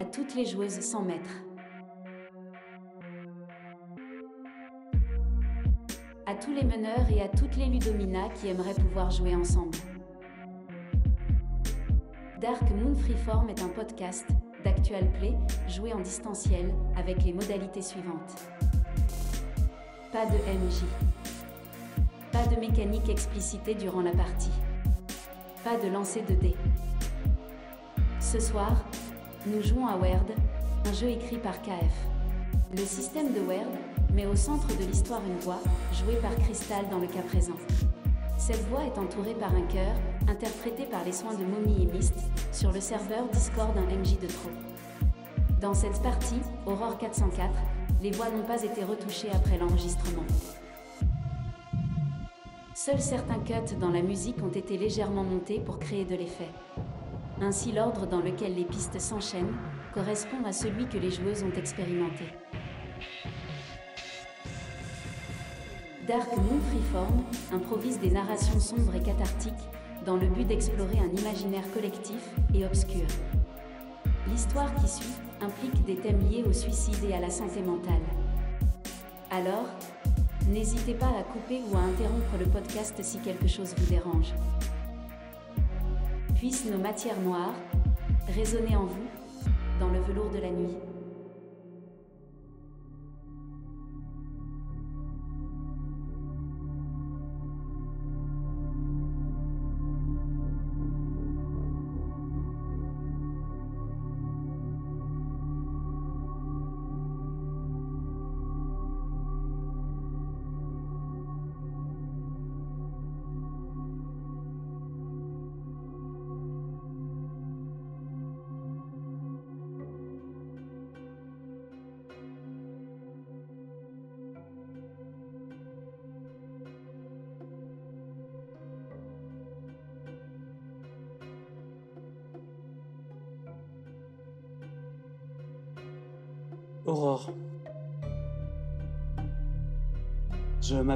à toutes les joueuses sans maître. À tous les meneurs et à toutes les ludominas qui aimeraient pouvoir jouer ensemble. Dark Moon Freeform est un podcast d'Actual Play joué en distanciel avec les modalités suivantes. Pas de MJ. Pas de mécanique explicitée durant la partie. Pas de lancer de dés. Ce soir, nous jouons à Word, un jeu écrit par KF. Le système de Word met au centre de l'histoire une voix, jouée par Crystal dans le cas présent. Cette voix est entourée par un chœur, interprété par les soins de Mommy et Mist, sur le serveur Discord d'un MJ de trop. Dans cette partie, Aurore 404, les voix n'ont pas été retouchées après l'enregistrement. Seuls certains cuts dans la musique ont été légèrement montés pour créer de l'effet. Ainsi l'ordre dans lequel les pistes s'enchaînent correspond à celui que les joueuses ont expérimenté. Dark Moon Freeform improvise des narrations sombres et cathartiques dans le but d'explorer un imaginaire collectif et obscur. L'histoire qui suit implique des thèmes liés au suicide et à la santé mentale. Alors, n'hésitez pas à couper ou à interrompre le podcast si quelque chose vous dérange. Nos matières noires résonner en vous dans le velours de la nuit.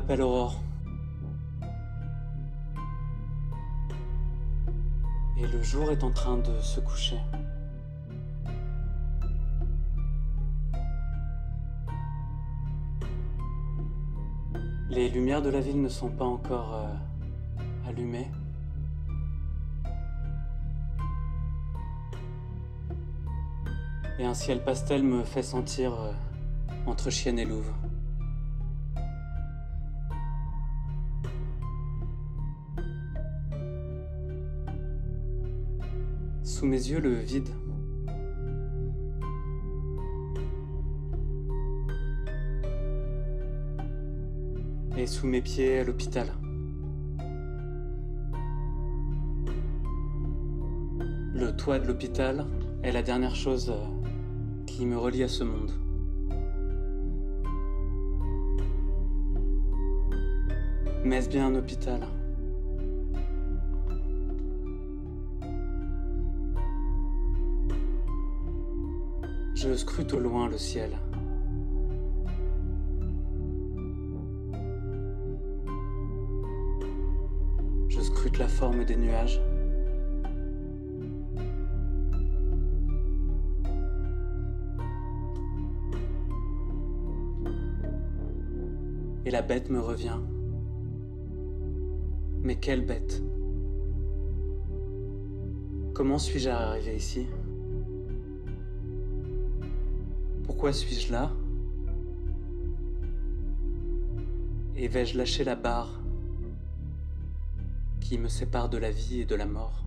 M'appelle Aurore. Et le jour est en train de se coucher. Les lumières de la ville ne sont pas encore euh, allumées. Et un ciel pastel me fait sentir euh, entre chienne et louve. Sous mes yeux, le vide. Et sous mes pieds, l'hôpital. Le toit de l'hôpital est la dernière chose euh, qui me relie à ce monde. Mais est-ce bien un hôpital? Je scrute au loin le ciel. Je scrute la forme des nuages. Et la bête me revient. Mais quelle bête? Comment suis-je arrivé ici? Pourquoi suis-je là? Et vais-je lâcher la barre qui me sépare de la vie et de la mort?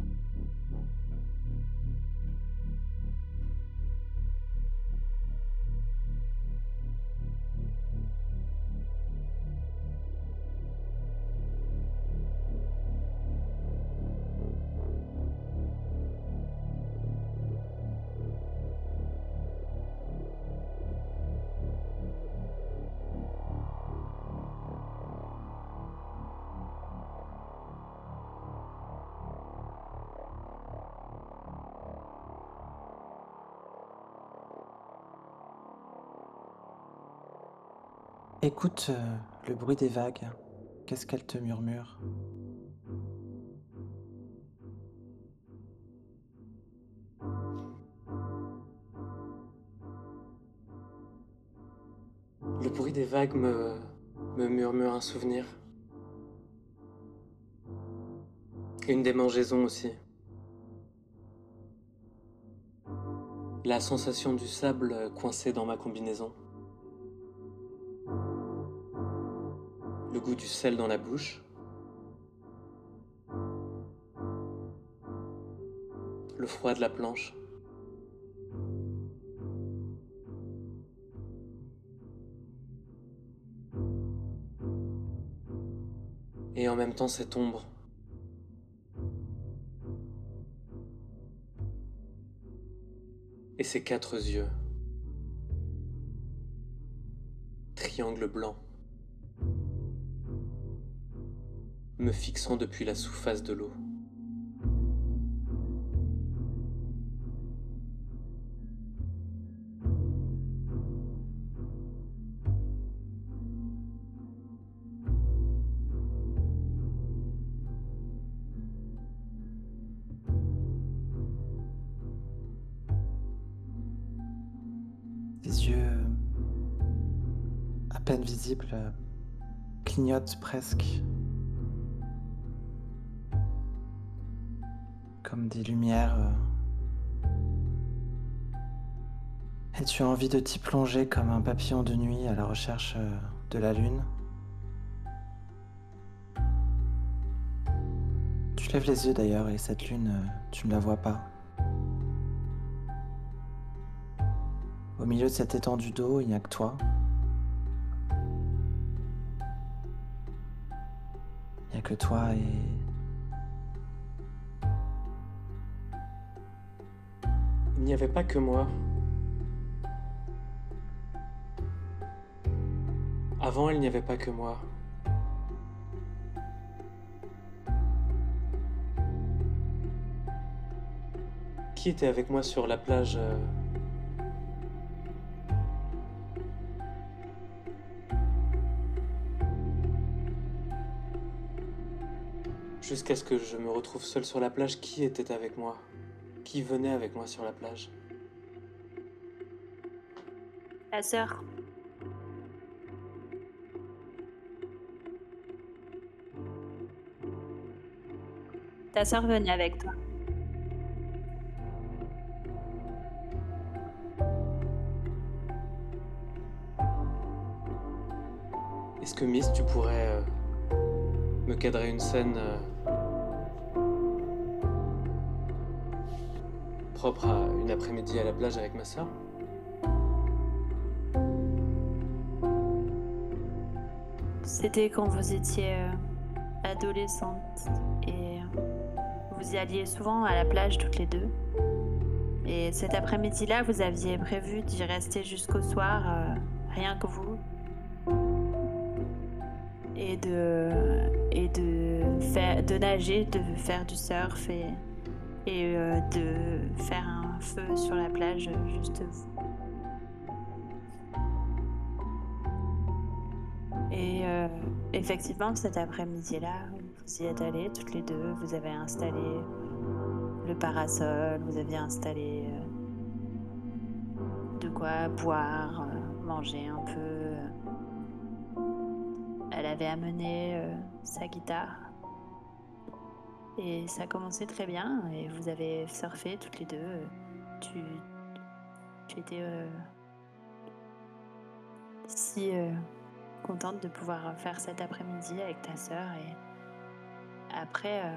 Écoute euh, le bruit des vagues. Qu'est-ce qu'elles te murmurent? Le bruit des vagues me, murmure un souvenir. Une démangeaison aussi. La sensation du sable coincé dans ma combinaison. Du sel dans la bouche. Le froid de la planche. Et en même temps cette ombre. Et ses quatre yeux. Triangle blanc. Me fixant depuis la sous-face de l'eau. Tes yeux, à peine visibles, clignotent presque. Comme des lumières. euh. Et tu as envie de t'y plonger comme un papillon de nuit à la recherche euh, de la lune? Tu lèves les yeux d'ailleurs et cette lune, euh, tu ne la vois pas. Au milieu de cette étendue d'eau, il n'y a que toi. Il n'y a que toi et... Il n'y avait pas que moi. Avant, il n'y avait pas que moi. Qui était avec moi sur la plage euh, Jusqu'à ce que je me retrouve seul sur la plage, qui était avec moi? Qui venait avec moi sur la plage Ta sœur. Ta sœur venait avec toi. Est-ce que Miss, tu pourrais euh, me cadrer une scène euh, propre à une après-midi à la plage avec ma sœur C'était quand vous étiez euh, adolescente et vous y alliez souvent à la plage toutes les deux. Et cet après-midi-là, vous aviez prévu d'y rester jusqu'au soir, euh, rien que vous. Et de, et de, faire, de nager, de faire du surf et, et euh, de faire un feu sur la plage, juste vous. Et euh, effectivement, cet après-midi-là, vous y êtes allés toutes les deux, vous avez installé le parasol, vous aviez installé euh, de quoi boire, manger un peu. Elle avait amené sa guitare. Et ça commençait très bien, et vous avez surfé toutes les deux. Tu, tu étais euh, si euh, contente de pouvoir faire cet après-midi avec ta sœur. Et après, euh,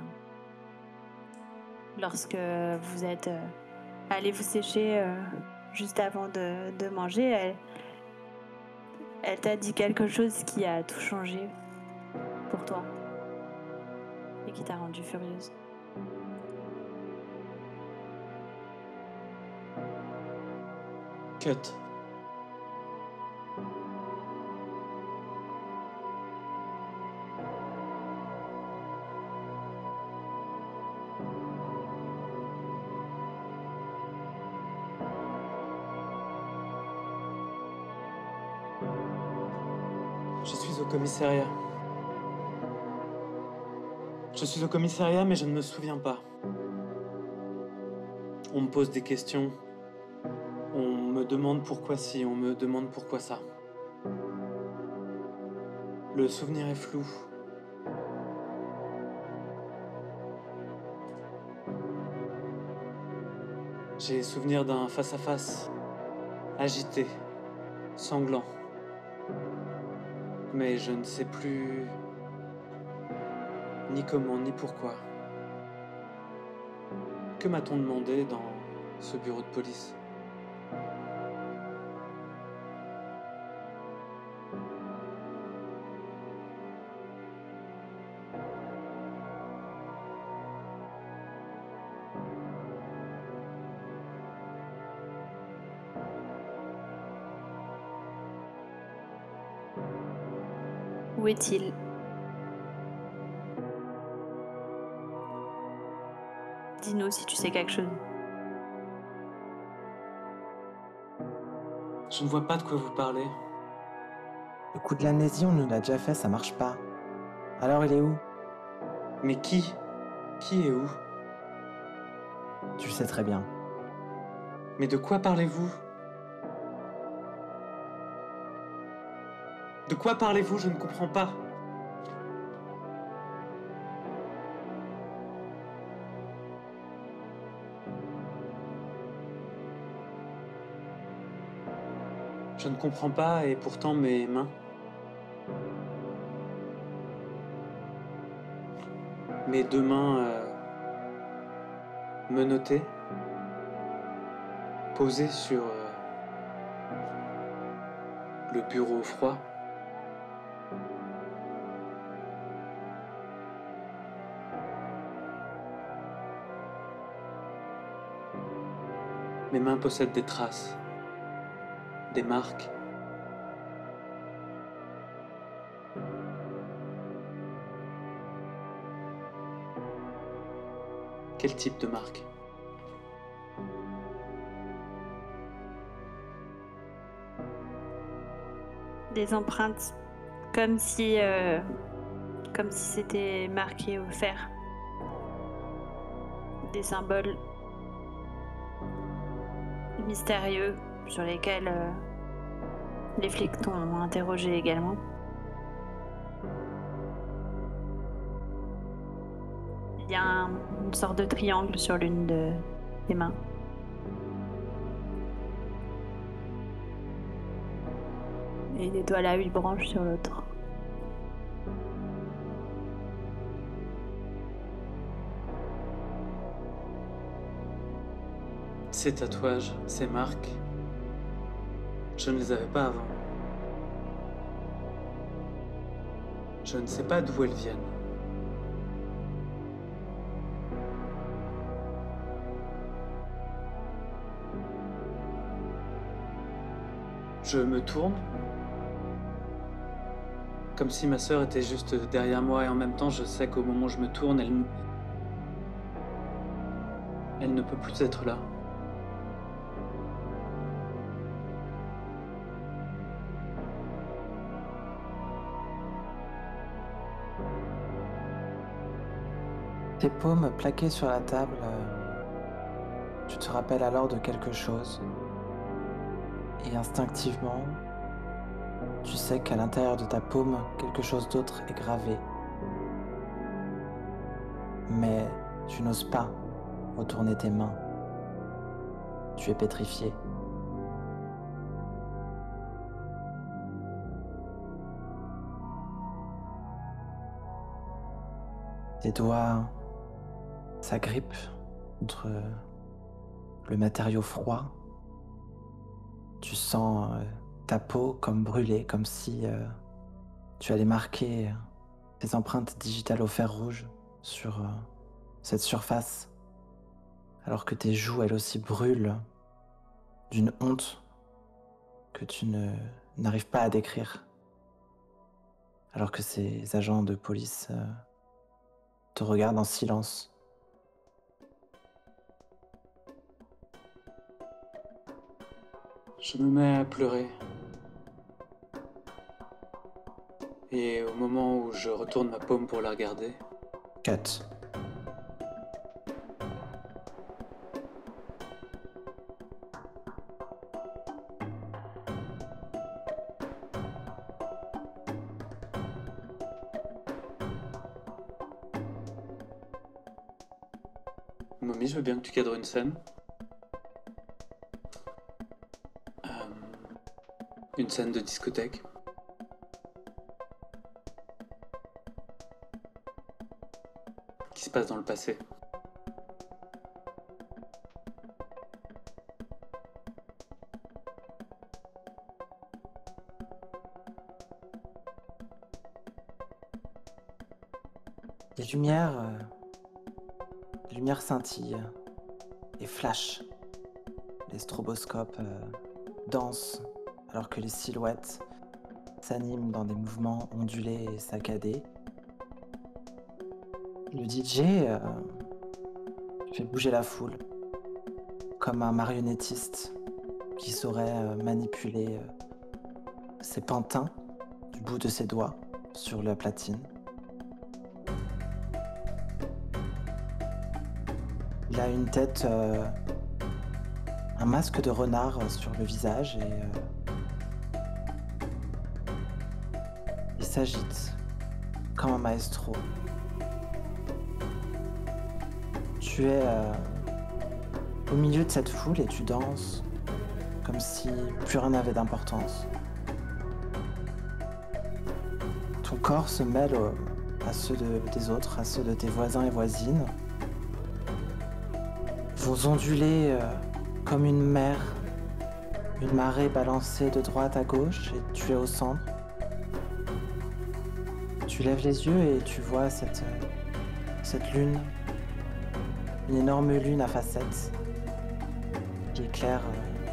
lorsque vous êtes euh, allé vous sécher euh, juste avant de, de manger, elle, elle t'a dit quelque chose qui a tout changé pour toi et qui t'a rendue furieuse. Cut. Je suis au commissariat. Je suis au commissariat, mais je ne me souviens pas. On me pose des questions. On me demande pourquoi si, on me demande pourquoi ça. Le souvenir est flou. J'ai souvenir d'un face-à-face, agité, sanglant. Mais je ne sais plus ni comment ni pourquoi. Que m'a-t-on demandé dans ce bureau de police? Où est-il? Si tu sais quelque chose. Je ne vois pas de quoi vous parlez. Le coup de l'amnésie, on nous l'a déjà fait, ça marche pas. Alors il est où? Mais qui? Qui est où? Tu le sais très bien. Mais de quoi parlez-vous? De quoi parlez-vous? Je ne comprends pas. Ne comprends pas et pourtant mes mains. Mes deux mains euh, menottées, posées sur euh, le bureau froid. Mes mains possèdent des traces, des marques. Quel type de marque? Des empreintes comme si, euh, comme si c'était marqué au fer. Des symboles mystérieux sur lesquels euh, les flics t'ont interrogé également. Il y a un- une sorte de triangle sur l'une de- des mains. Et des doigts à huit branches sur l'autre. Ces tatouages, ces marques, je ne les avais pas avant. Je ne sais pas d'où elles viennent. Je me tourne, comme si ma sœur était juste derrière moi et en même temps je sais qu'au moment où je me tourne, elle, elle ne peut plus être là. Tes paumes plaquées sur la table, euh, tu te rappelles alors de quelque chose. Et instinctivement, tu sais qu'à l'intérieur de ta paume, quelque chose d'autre est gravé. Mais tu n'oses pas retourner tes mains. Tu es pétrifié. Tes doigts s'agrippent contre le matériau froid. Tu sens euh, ta peau comme brûlée, comme si euh, tu allais marquer tes empreintes digitales au fer rouge sur euh, cette surface, alors que tes joues, elles aussi, brûlent d'une honte que tu n'arrives pas à décrire, alors que ces agents de police te regardent en silence. Je me mets à pleurer. Et au moment où je retourne ma paume pour la regarder. 4. Mommy, je veux bien que tu cadres une scène. Une scène de discothèque. Qui se passe dans le passé. Les lumières, euh, les lumières scintillent et flashent. Les stroboscopes euh, dansent alors que les silhouettes s'animent dans des mouvements ondulés et saccadés. Le DJ euh, fait bouger la foule comme un marionnettiste qui saurait euh, manipuler euh, ses pantins du bout de ses doigts sur la platine. Il a une tête, un masque de renard sur le visage et s'agite comme un maestro. Tu es euh, au milieu de cette foule et tu danses comme si plus rien n'avait d'importance. Ton corps se mêle à ceux de- des autres, à ceux de tes voisins et voisines. Vous ondulez euh, comme une mer, une marée balancée de droite à gauche et tu es au centre. Tu lèves les yeux et tu vois cette, euh, cette lune, une énorme lune à facettes qui éclaire, euh,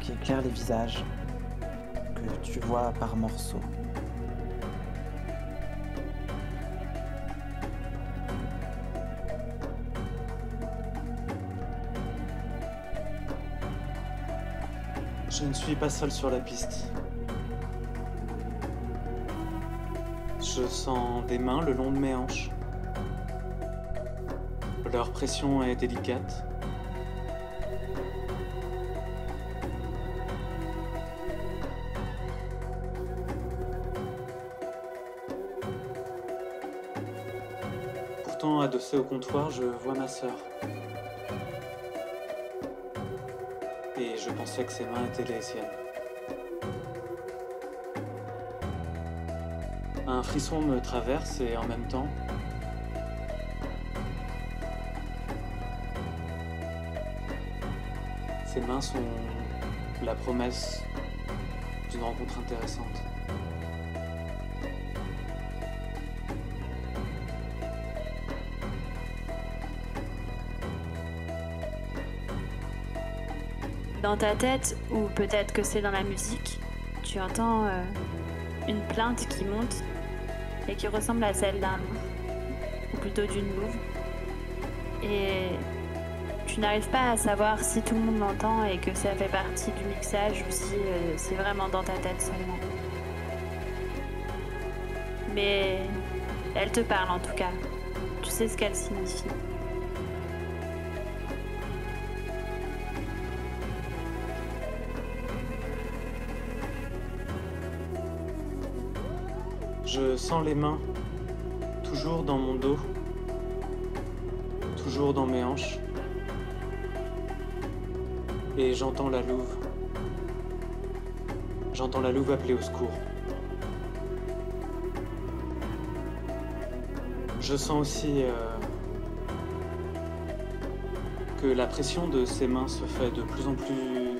qui éclaire les visages que tu vois par morceaux. Je ne suis pas seul sur la piste. Des mains le long de mes hanches. Leur pression est délicate. Pourtant, adossé au comptoir, je vois ma sœur. Et je pensais que ses mains étaient les siennes. Frisson me traverse et en même temps, ses mains sont la promesse d'une rencontre intéressante. Dans ta tête, ou peut-être que c'est dans la musique, tu entends euh, une plainte qui monte et qui ressemble à celle d'un ou plutôt d'une louve. Et tu n'arrives pas à savoir si tout le monde l'entend et que ça fait partie du mixage ou si euh, c'est vraiment dans ta tête seulement. Mais elle te parle en tout cas. Tu sais ce qu'elle signifie. Je sens les mains, toujours dans mon dos, toujours dans mes hanches. Et j'entends la louve. J'entends la louve appeler au secours. Je sens aussi euh, que la pression de ses mains se fait de plus en plus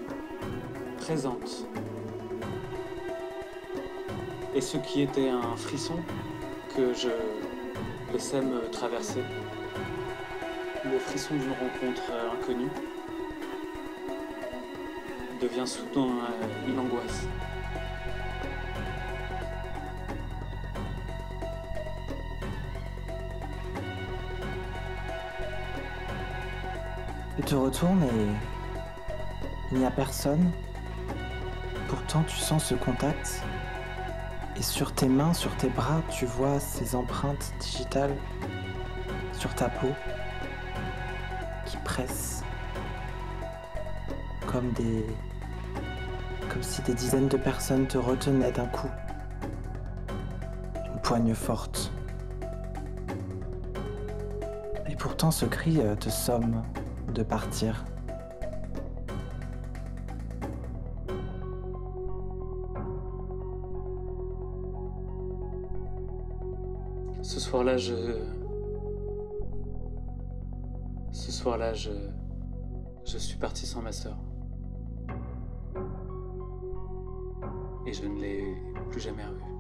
présente. Et ce qui était un frisson que je laissais me traverser, le frisson d'une rencontre inconnue, devient soudain euh, une angoisse. Tu te retournes et il n'y a personne. Pourtant, tu sens ce contact. Et sur tes mains, sur tes bras, tu vois ces empreintes digitales sur ta peau qui pressent comme des. comme si des dizaines de personnes te retenaient d'un coup. Une poigne forte. Et pourtant, ce cri euh, te somme de partir. Ce soir-là, je. Je suis parti sans ma sœur. Et je ne l'ai plus jamais revue.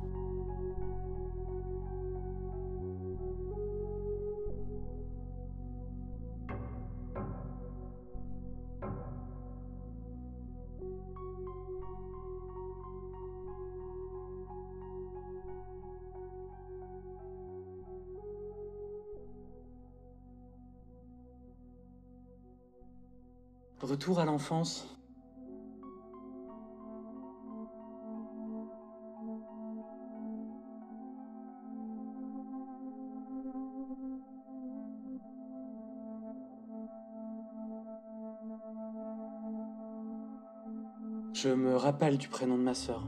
Retour à l'enfance. Je me rappelle du prénom de ma sœur.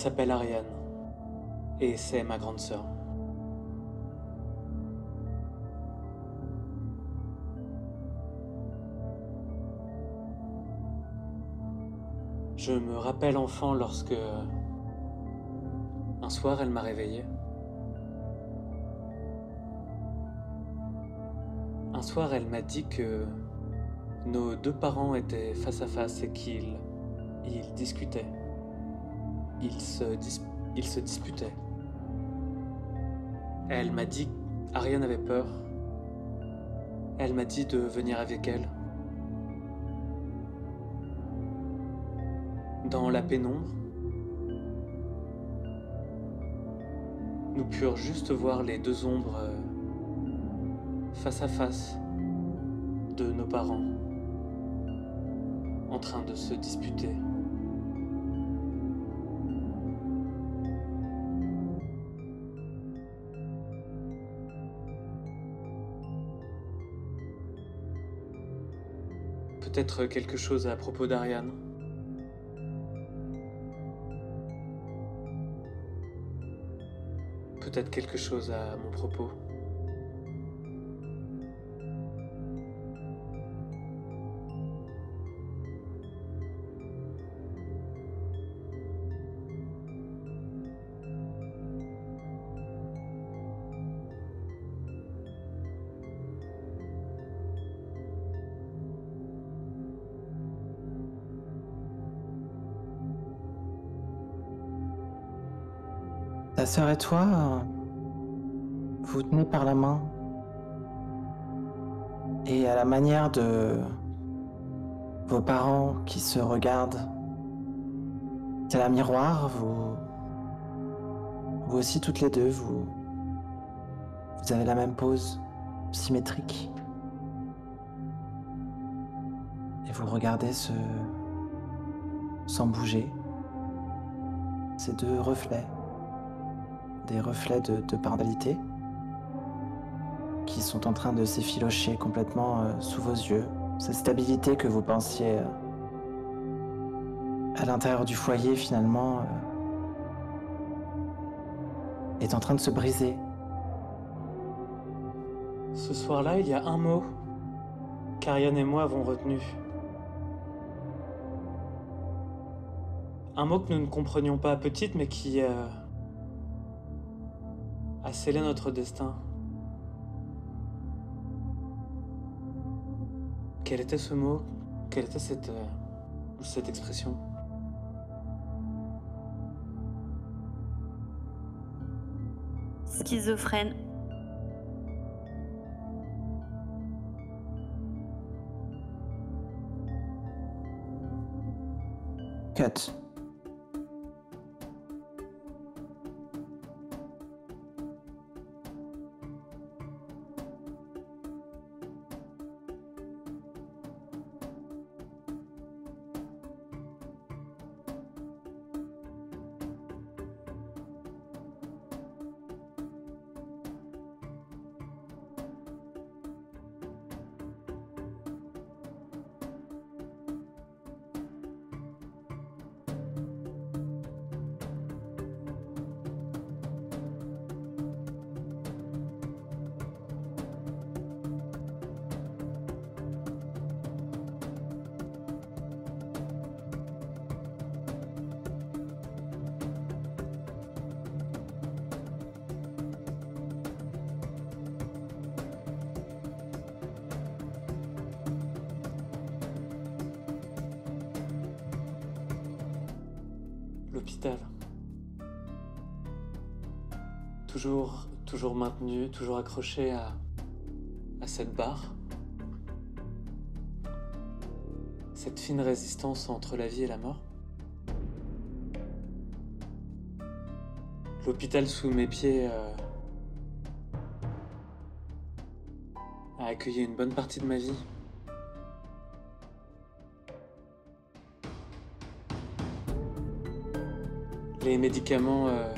S'appelle Ariane. Et c'est ma grande sœur. Je me rappelle enfant lorsque un soir elle m'a réveillé. Un soir elle m'a dit que nos deux parents étaient face à face et qu'ils ils discutaient. Ils se, disputaient. Elle m'a dit Ariane avait peur. Elle m'a dit de venir avec elle. Dans la pénombre, nous purent juste voir les deux ombres euh, face à face de nos parents en train de se disputer. Peut-être quelque chose à propos d'Ariane. Peut-être quelque chose à mon propos. Sœur et toi, euh, vous tenez par la main. Et à la manière de vos parents qui se regardent, c'est un miroir, vous, vous aussi toutes les deux, vous, vous avez la même pose symétrique. Et vous regardez ce, sans bouger, ces deux reflets des reflets de, de qui sont en train de s'effilocher complètement euh, sous vos yeux. Cette stabilité que vous pensiez euh, à l'intérieur du foyer finalement euh, est en train de se briser. Ce soir-là, il y a un mot qu'Ariane et moi avons retenu. Un mot que nous ne comprenions pas petite, mais qui a scellé notre destin. Quel était ce mot? Quelle était cette, euh, cette expression? Schizophrène. Cut. L'hôpital. Toujours, toujours maintenu, toujours accroché à, cette barre. Cette fine résistance entre la vie et la mort. L'hôpital sous mes pieds euh, a accueilli une bonne partie de ma vie. Les médicaments... euh,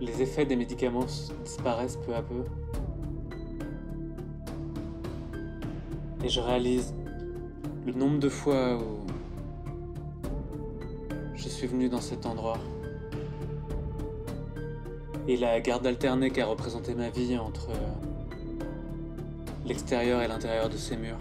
les effets des médicaments disparaissent peu à peu. Et je réalise le nombre de fois où je suis venu dans cet endroit. Et la garde alternée qu'a représenté ma vie entre euh, l'extérieur et l'intérieur de ces murs.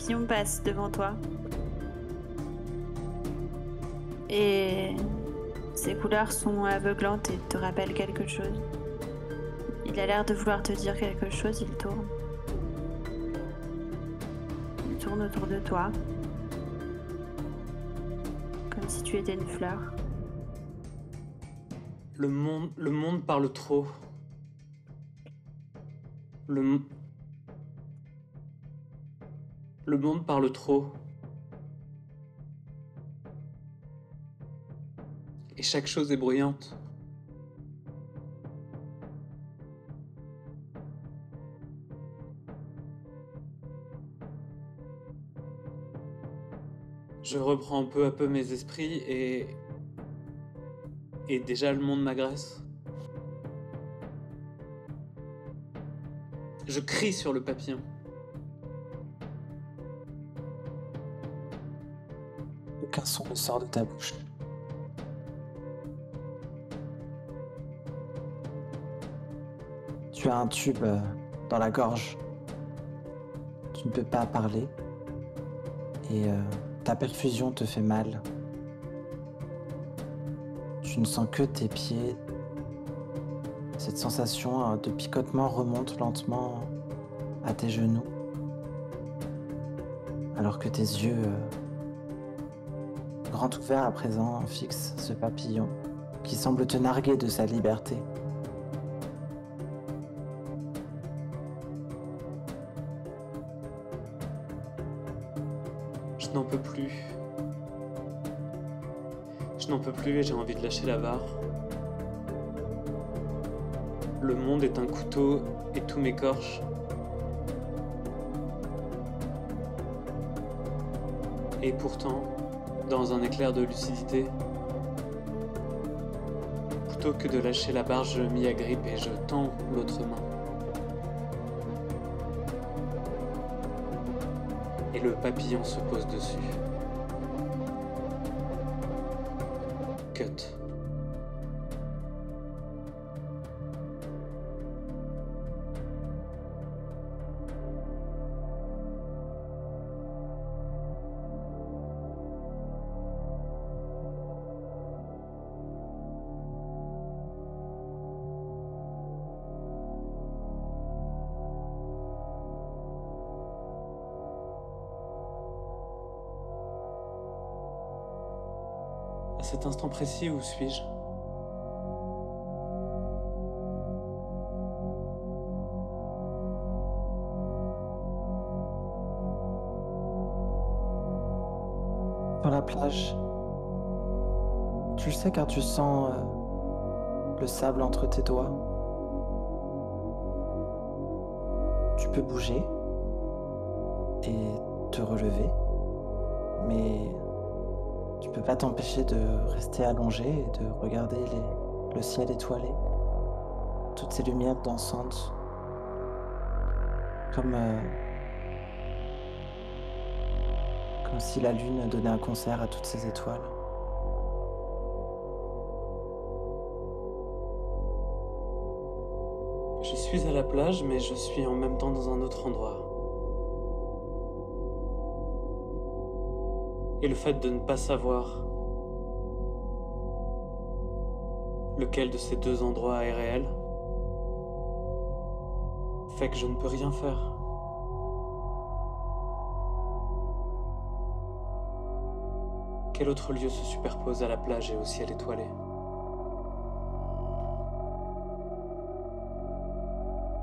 Papillon passe devant toi. Et ses couleurs sont aveuglantes et te rappellent quelque chose. Il a l'air de vouloir te dire quelque chose, il tourne. Il tourne autour de toi. Comme si tu étais une fleur. Le monde, le monde parle trop. Le, le monde parle trop. Et chaque chose est bruyante. Je reprends peu à peu mes esprits et et déjà le monde m'agresse. Je crie sur le papillon. Son sort de ta bouche. Tu as un tube euh, dans la gorge. Tu ne peux pas parler. Et euh, ta perfusion te fait mal. Tu ne sens que tes pieds. Cette sensation euh, de picotement remonte lentement à tes genoux. Alors que tes yeux, grand ouverts à présent, fixent ce papillon qui semble te narguer de sa liberté. Je n'en peux plus. Je n'en peux plus et j'ai envie de lâcher la barre. Le monde est un couteau et tout m'écorche. Et pourtant, dans un éclair de lucidité, plutôt que de lâcher la barre, je m'y agrippe et je tends l'autre main. Et le papillon se pose dessus. Cut. Cet instant précis, où suis-je Dans la plage, tu le sais car tu sens euh, le sable entre tes doigts. Tu peux bouger et te relever, mais tu peux pas t'empêcher de rester allongé et de regarder le ciel étoilé, toutes ces lumières dansantes, comme euh, comme si la lune donnait un concert à toutes ces étoiles. Je suis à la plage, mais je suis en même temps dans un autre endroit. Et le fait de ne pas savoir Lequel de ces deux endroits est réel Fait que je ne peux rien faire. Quel autre lieu se superpose à la plage et au ciel étoilé?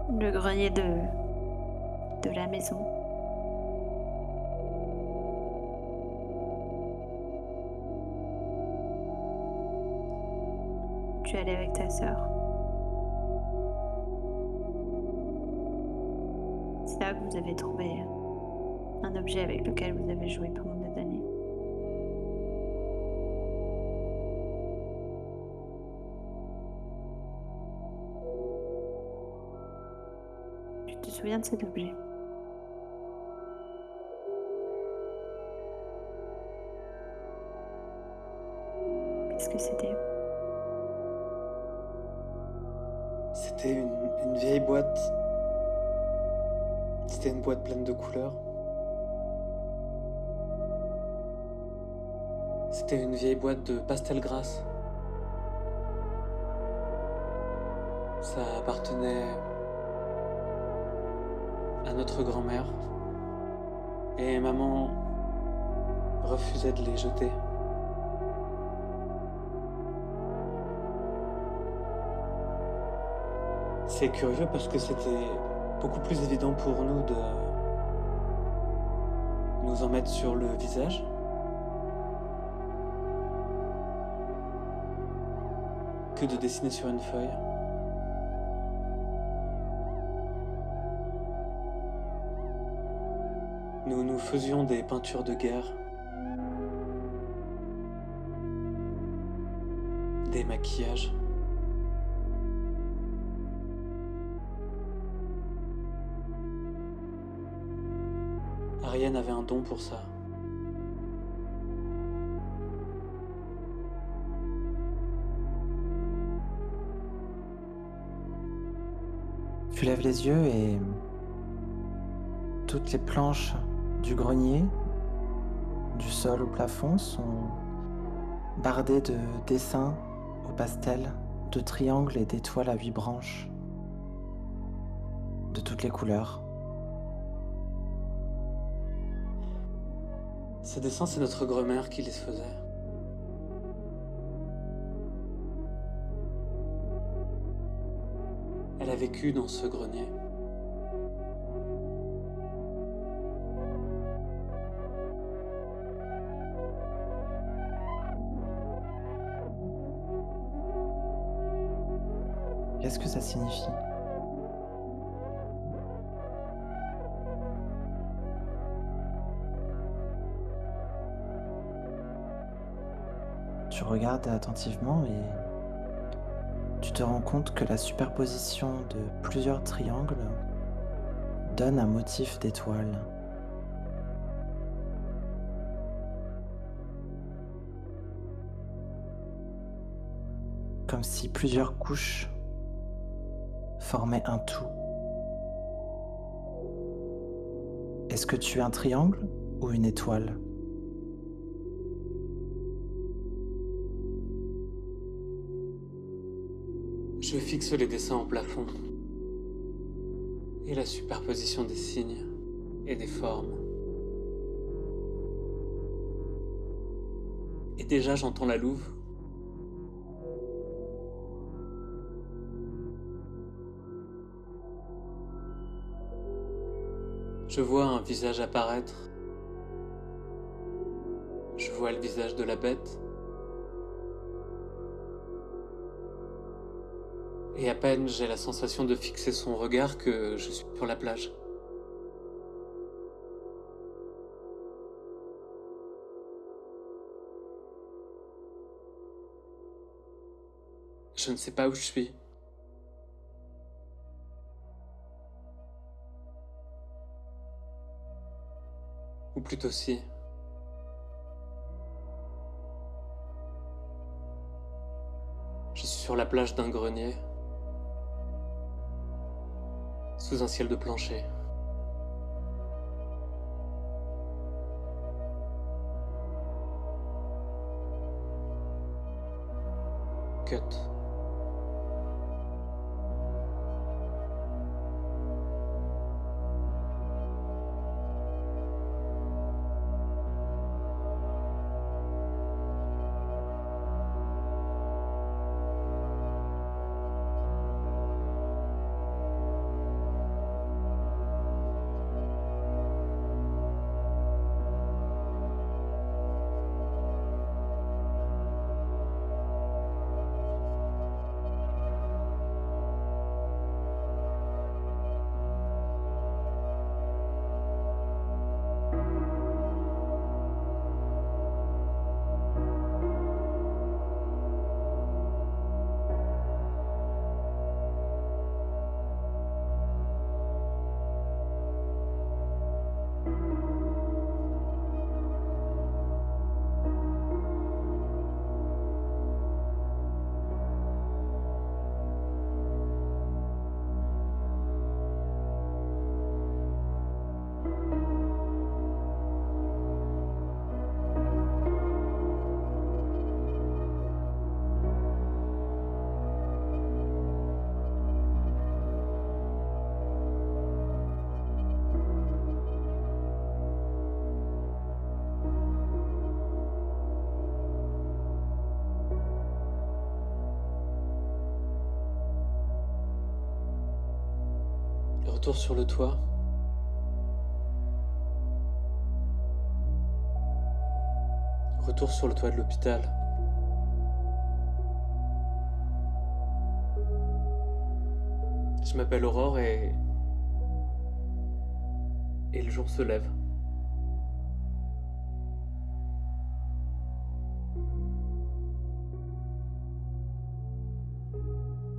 Le grenier de, de la maison. Avec ta sœur. C'est là que vous avez trouvé un objet avec lequel vous avez joué pendant des années. Tu te souviens de cet objet? Qu'est-ce que C'était? Boîte pleine de couleurs. C'était une vieille boîte de pastel grasse. Ça appartenait à notre grand-mère. Et maman refusait de les jeter. C'est curieux parce que c'était beaucoup plus évident pour nous de nous en mettre sur le visage. que de dessiner sur une feuille. Nous nous faisions des peintures de guerre, don pour ça. Tu lèves les yeux et toutes les planches du grenier, du sol au plafond, sont bardées de dessins au pastel, de triangles et d'étoiles à huit branches, de toutes les couleurs. Ces dessins, c'est notre grand-mère qui les faisait. Elle a vécu dans ce grenier. Qu'est-ce que ça signifie? Regardes attentivement et tu te rends compte que la superposition de plusieurs triangles donne un motif d'étoile. Comme si plusieurs couches formaient un tout. Est-ce que tu es un triangle ou une étoile? Je fixe les dessins au plafond. Et la superposition des signes et des formes. Et déjà j'entends la louve. Je vois un visage apparaître. Je vois le visage de la bête. Et à peine j'ai la sensation de fixer son regard que je suis sur la plage. Je ne sais pas où je suis. Ou plutôt si. Je suis sur la plage d'un grenier. Sous un ciel de plancher. Cut. Retour sur le toit. Retour sur le toit de l'hôpital. Je m'appelle Aurore et... Et le jour se lève.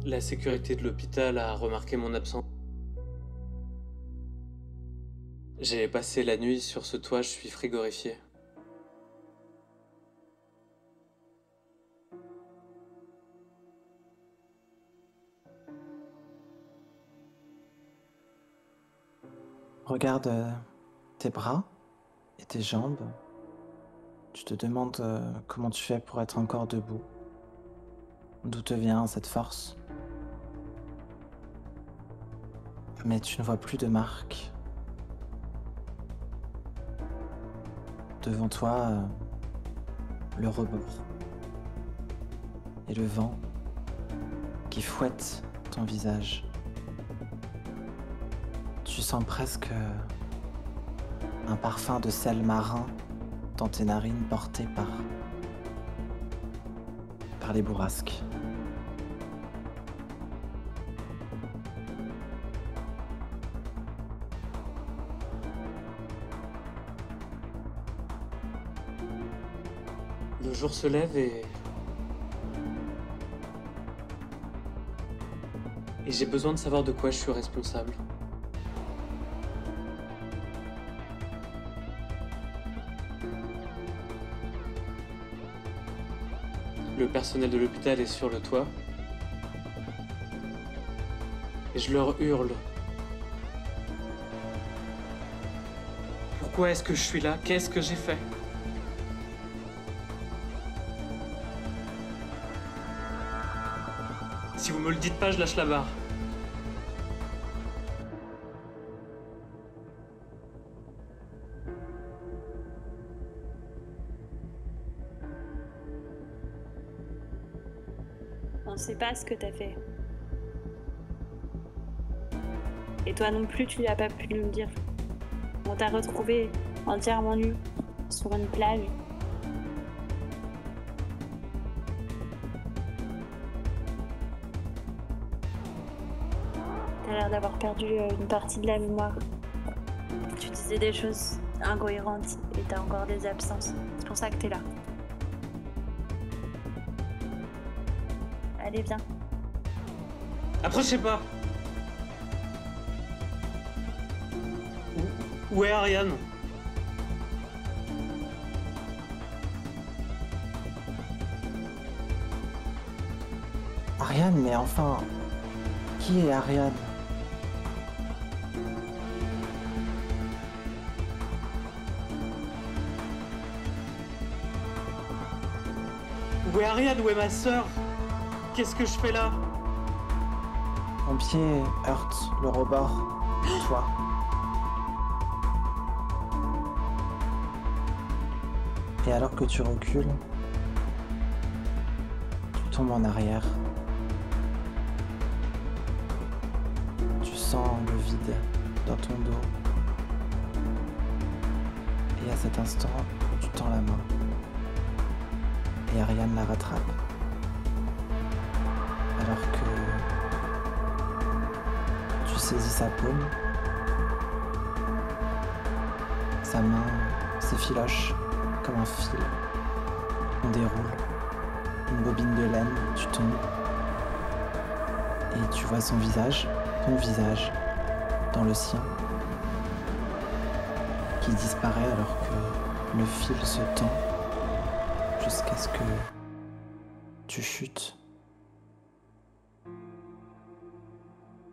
La sécurité de l'hôpital a remarqué mon absence. J'ai passé la nuit sur ce toit, je suis frigorifié. Regarde euh, tes bras et tes jambes. Tu te demandes euh, comment tu fais pour être encore debout. D'où te vient cette force? Mais tu ne vois plus de marques. Devant toi, euh, le rebord. Et le vent qui fouette ton visage. Tu sens presque un parfum de sel marin dans tes narines portées par, par les bourrasques. Jour se lève et... Et j'ai besoin de savoir de quoi je suis responsable. Le personnel de l'hôpital est sur le toit. Et je leur hurle. Pourquoi est-ce que je suis là? Qu'est-ce que j'ai fait? Si vous me le dites pas, je lâche la barre. On sait pas ce que t'as fait. Et toi non plus, tu n'as pas pu nous le dire. On t'a retrouvé entièrement nu sur une plage. L'air d'avoir perdu euh, une partie de la mémoire. Tu disais des choses incohérentes et t'as encore des absences. C'est pour ça que t'es là. Allez, viens. Approchez pas Où est Ariane? Ariane, mais enfin, qui est Ariane? Où est Ariane? Où est ma sœur? Qu'est-ce que je fais là? Ton pied heurte le rebord du toit. Et alors que tu recules, tu tombes en arrière. Tu sens le vide dans ton dos. Et à cet instant, tu tends la main. Et Ariane la rattrape. Alors que tu saisis sa paume. Sa main s'effiloche comme un fil. On déroule. Une bobine de laine, tu tombes. Et tu vois son visage, ton visage, dans le sien, qui disparaît alors que le fil se tend jusqu'à ce que tu chutes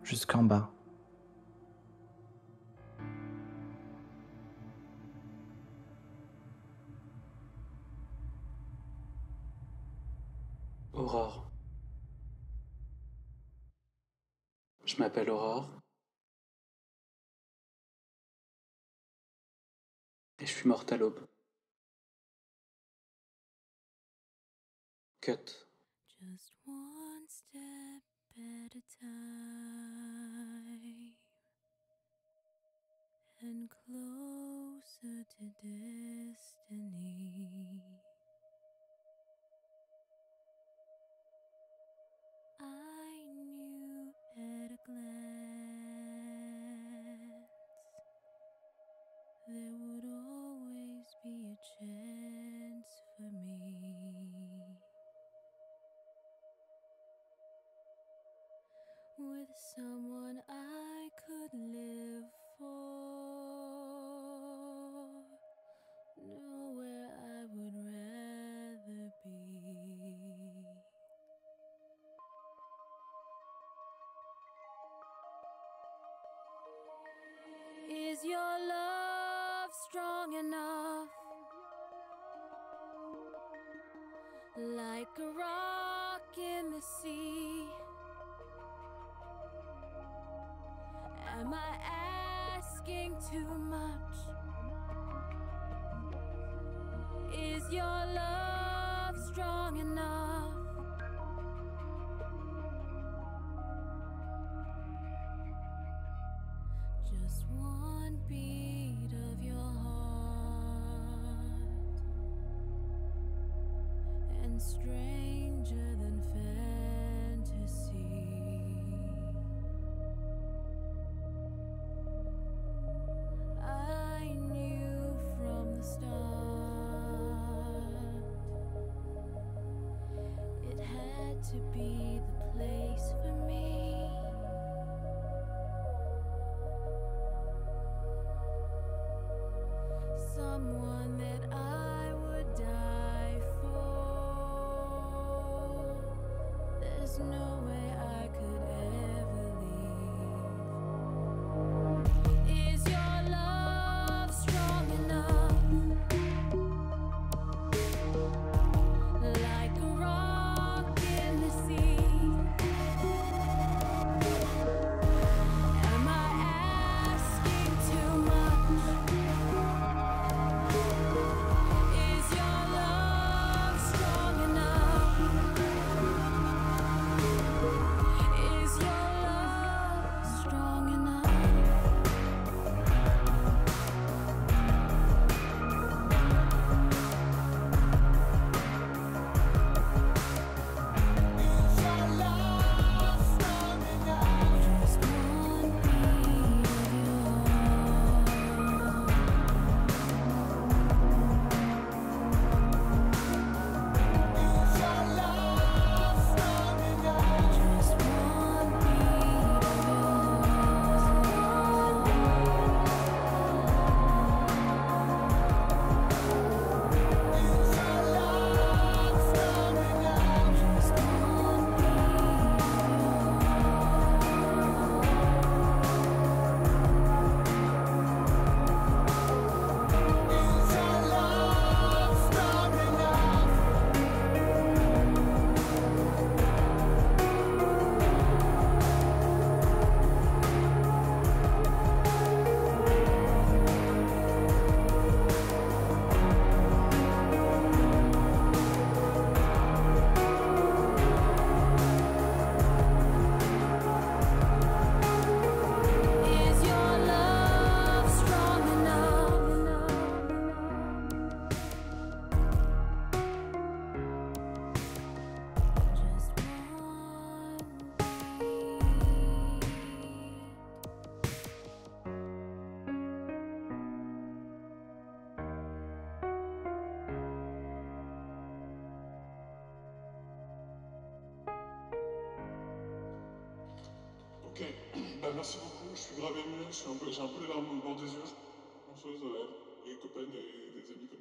jusqu'en bas. Aurore. Je m'appelle Aurore. Et je suis morte à l'aube. Cat. Just one step at a time and closer to destiny. I too much? Is your love strong enough? Just one beat of your heart, and stranger than fair. to be the place for me. Someone choses, les euh, copains et des amis